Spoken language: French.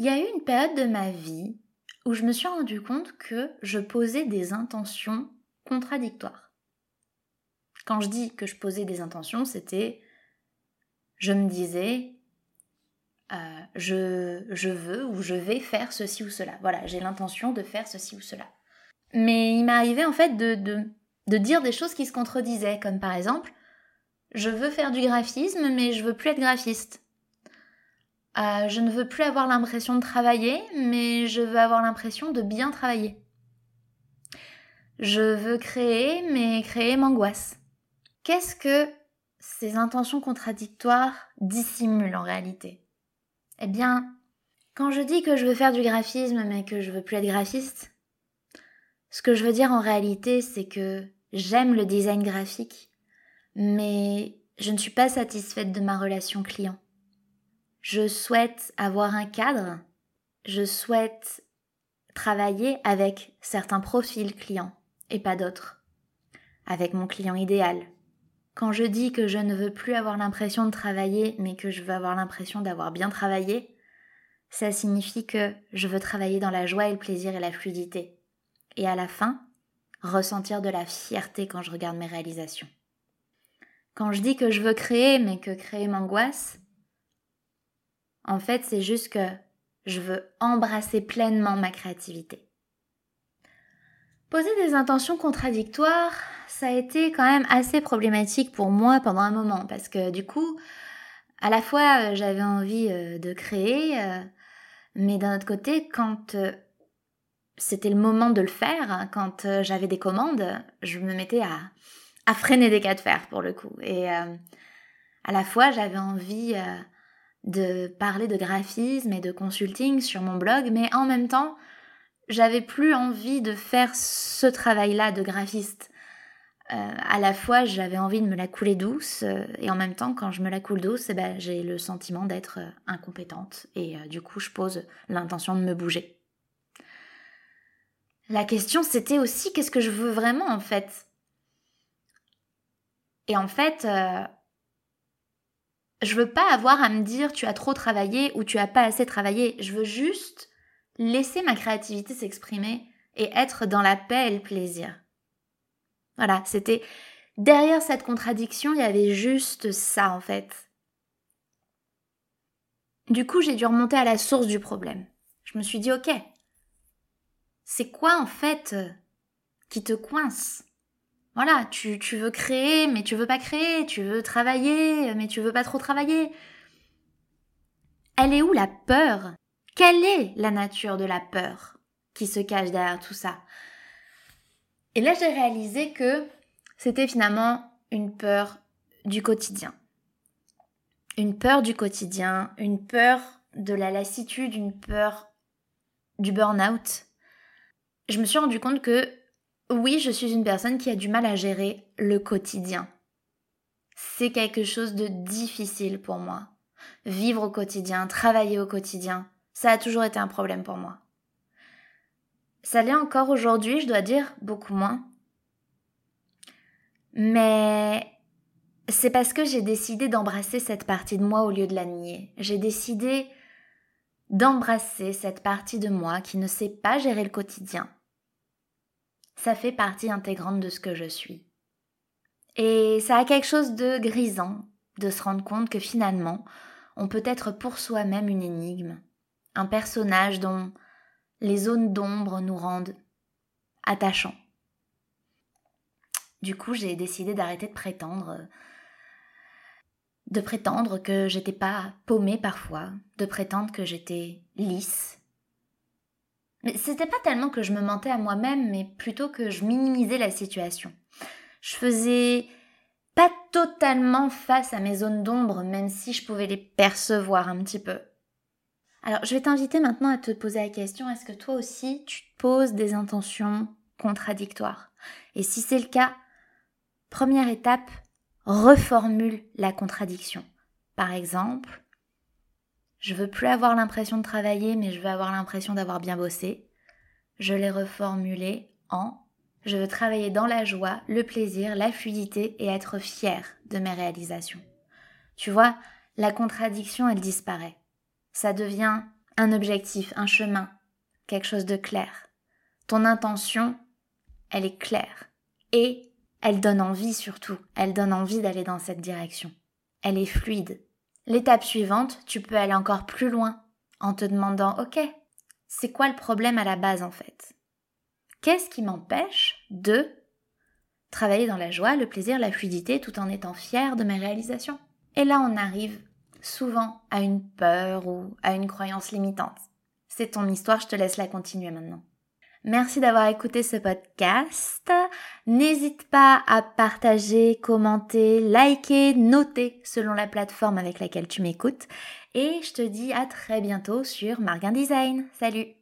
Il y a eu une période de ma vie où je me suis rendu compte que je posais des intentions contradictoires. Quand je dis que je posais des intentions, c'était je me disais euh, je, je veux ou je vais faire ceci ou cela. Voilà, j'ai l'intention de faire ceci ou cela. Mais il m'arrivait en fait de, de, de dire des choses qui se contredisaient, comme par exemple je veux faire du graphisme mais je veux plus être graphiste. Euh, je ne veux plus avoir l'impression de travailler, mais je veux avoir l'impression de bien travailler. Je veux créer, mais créer m'angoisse. Qu'est-ce que ces intentions contradictoires dissimulent en réalité? Eh bien, quand je dis que je veux faire du graphisme, mais que je veux plus être graphiste, ce que je veux dire en réalité, c'est que j'aime le design graphique, mais je ne suis pas satisfaite de ma relation client. Je souhaite avoir un cadre. Je souhaite travailler avec certains profils clients et pas d'autres. Avec mon client idéal. Quand je dis que je ne veux plus avoir l'impression de travailler, mais que je veux avoir l'impression d'avoir bien travaillé, ça signifie que je veux travailler dans la joie et le plaisir et la fluidité. Et à la fin, ressentir de la fierté quand je regarde mes réalisations. Quand je dis que je veux créer, mais que créer m'angoisse, en fait, c'est juste que je veux embrasser pleinement ma créativité. Poser des intentions contradictoires, ça a été quand même assez problématique pour moi pendant un moment parce que du coup, à la fois euh, j'avais envie euh, de créer, euh, mais d'un autre côté, quand c'était le moment de le faire, hein, quand j'avais des commandes, je me mettais à, à freiner des cas de fer pour le coup. Et à la fois j'avais envie de parler de graphisme et de consulting sur mon blog, mais en même temps, j'avais plus envie de faire ce travail-là de graphiste. Euh, à la fois, j'avais envie de me la couler douce, euh, et en même temps, quand je me la coule douce, eh ben, j'ai le sentiment d'être euh, incompétente, et du coup, je pose l'intention de me bouger. La question, c'était aussi qu'est-ce que je veux vraiment, en fait? Et en fait, je veux pas avoir à me dire tu as trop travaillé ou tu as pas assez travaillé. Je veux juste laisser ma créativité s'exprimer et être dans la paix et le plaisir. Voilà, c'était derrière cette contradiction, il y avait juste ça en fait. Du coup, j'ai dû remonter à la source du problème. Je me suis dit OK. C'est quoi en fait qui te coince? Voilà, tu, tu veux créer, mais tu veux pas créer, tu veux travailler, mais tu veux pas trop travailler. Elle est où la peur? Quelle est la nature de la peur qui se cache derrière tout ça? Et là, j'ai réalisé que c'était finalement une peur du quotidien. Une peur du quotidien, une peur de la lassitude, une peur du burn-out. Je me suis rendu compte que oui, je suis une personne qui a du mal à gérer le quotidien. C'est quelque chose de difficile pour moi. Vivre au quotidien, travailler au quotidien, ça a toujours été un problème pour moi. Ça l'est encore aujourd'hui, je dois dire, beaucoup moins. Mais c'est parce que j'ai décidé d'embrasser cette partie de moi au lieu de la nier. J'ai décidé d'embrasser cette partie de moi qui ne sait pas gérer le quotidien, ça fait partie intégrante de ce que je suis. Et ça a quelque chose de grisant de se rendre compte que finalement, on peut être pour soi-même une énigme, un personnage dont les zones d'ombre nous rendent attachants. Du coup, j'ai décidé d'arrêter de prétendre de prétendre que j'étais pas paumée parfois, de prétendre que j'étais lisse, mais c'était pas tellement que je me mentais à moi-même, mais plutôt que je minimisais la situation. Je faisais pas totalement face à mes zones d'ombre, même si je pouvais les percevoir un petit peu. Alors, je vais t'inviter maintenant à te poser la question, est-ce que toi aussi, tu te poses des intentions contradictoires? Et si c'est le cas, première étape, reformule la contradiction. Par exemple, je veux plus avoir l'impression de travailler, mais je veux avoir l'impression d'avoir bien bossé. Je l'ai reformulé en je veux travailler dans la joie, le plaisir, la fluidité et être fier de mes réalisations. Tu vois, la contradiction, elle disparaît. Ça devient un objectif, un chemin, quelque chose de clair. Ton intention, elle est claire. Et elle donne envie surtout. Elle donne envie d'aller dans cette direction. Elle est fluide. L'étape suivante, tu peux aller encore plus loin en te demandant, OK, c'est quoi le problème à la base en fait? Qu'est-ce qui m'empêche de travailler dans la joie, le plaisir, la fluidité tout en étant fier de mes réalisations? Et là, on arrive souvent à une peur ou à une croyance limitante. C'est ton histoire, je te laisse la continuer maintenant. Merci d'avoir écouté ce podcast. N'hésite pas à partager, commenter, liker, noter selon la plateforme avec laquelle tu m'écoutes. Et je te dis à très bientôt sur Marguin Design. Salut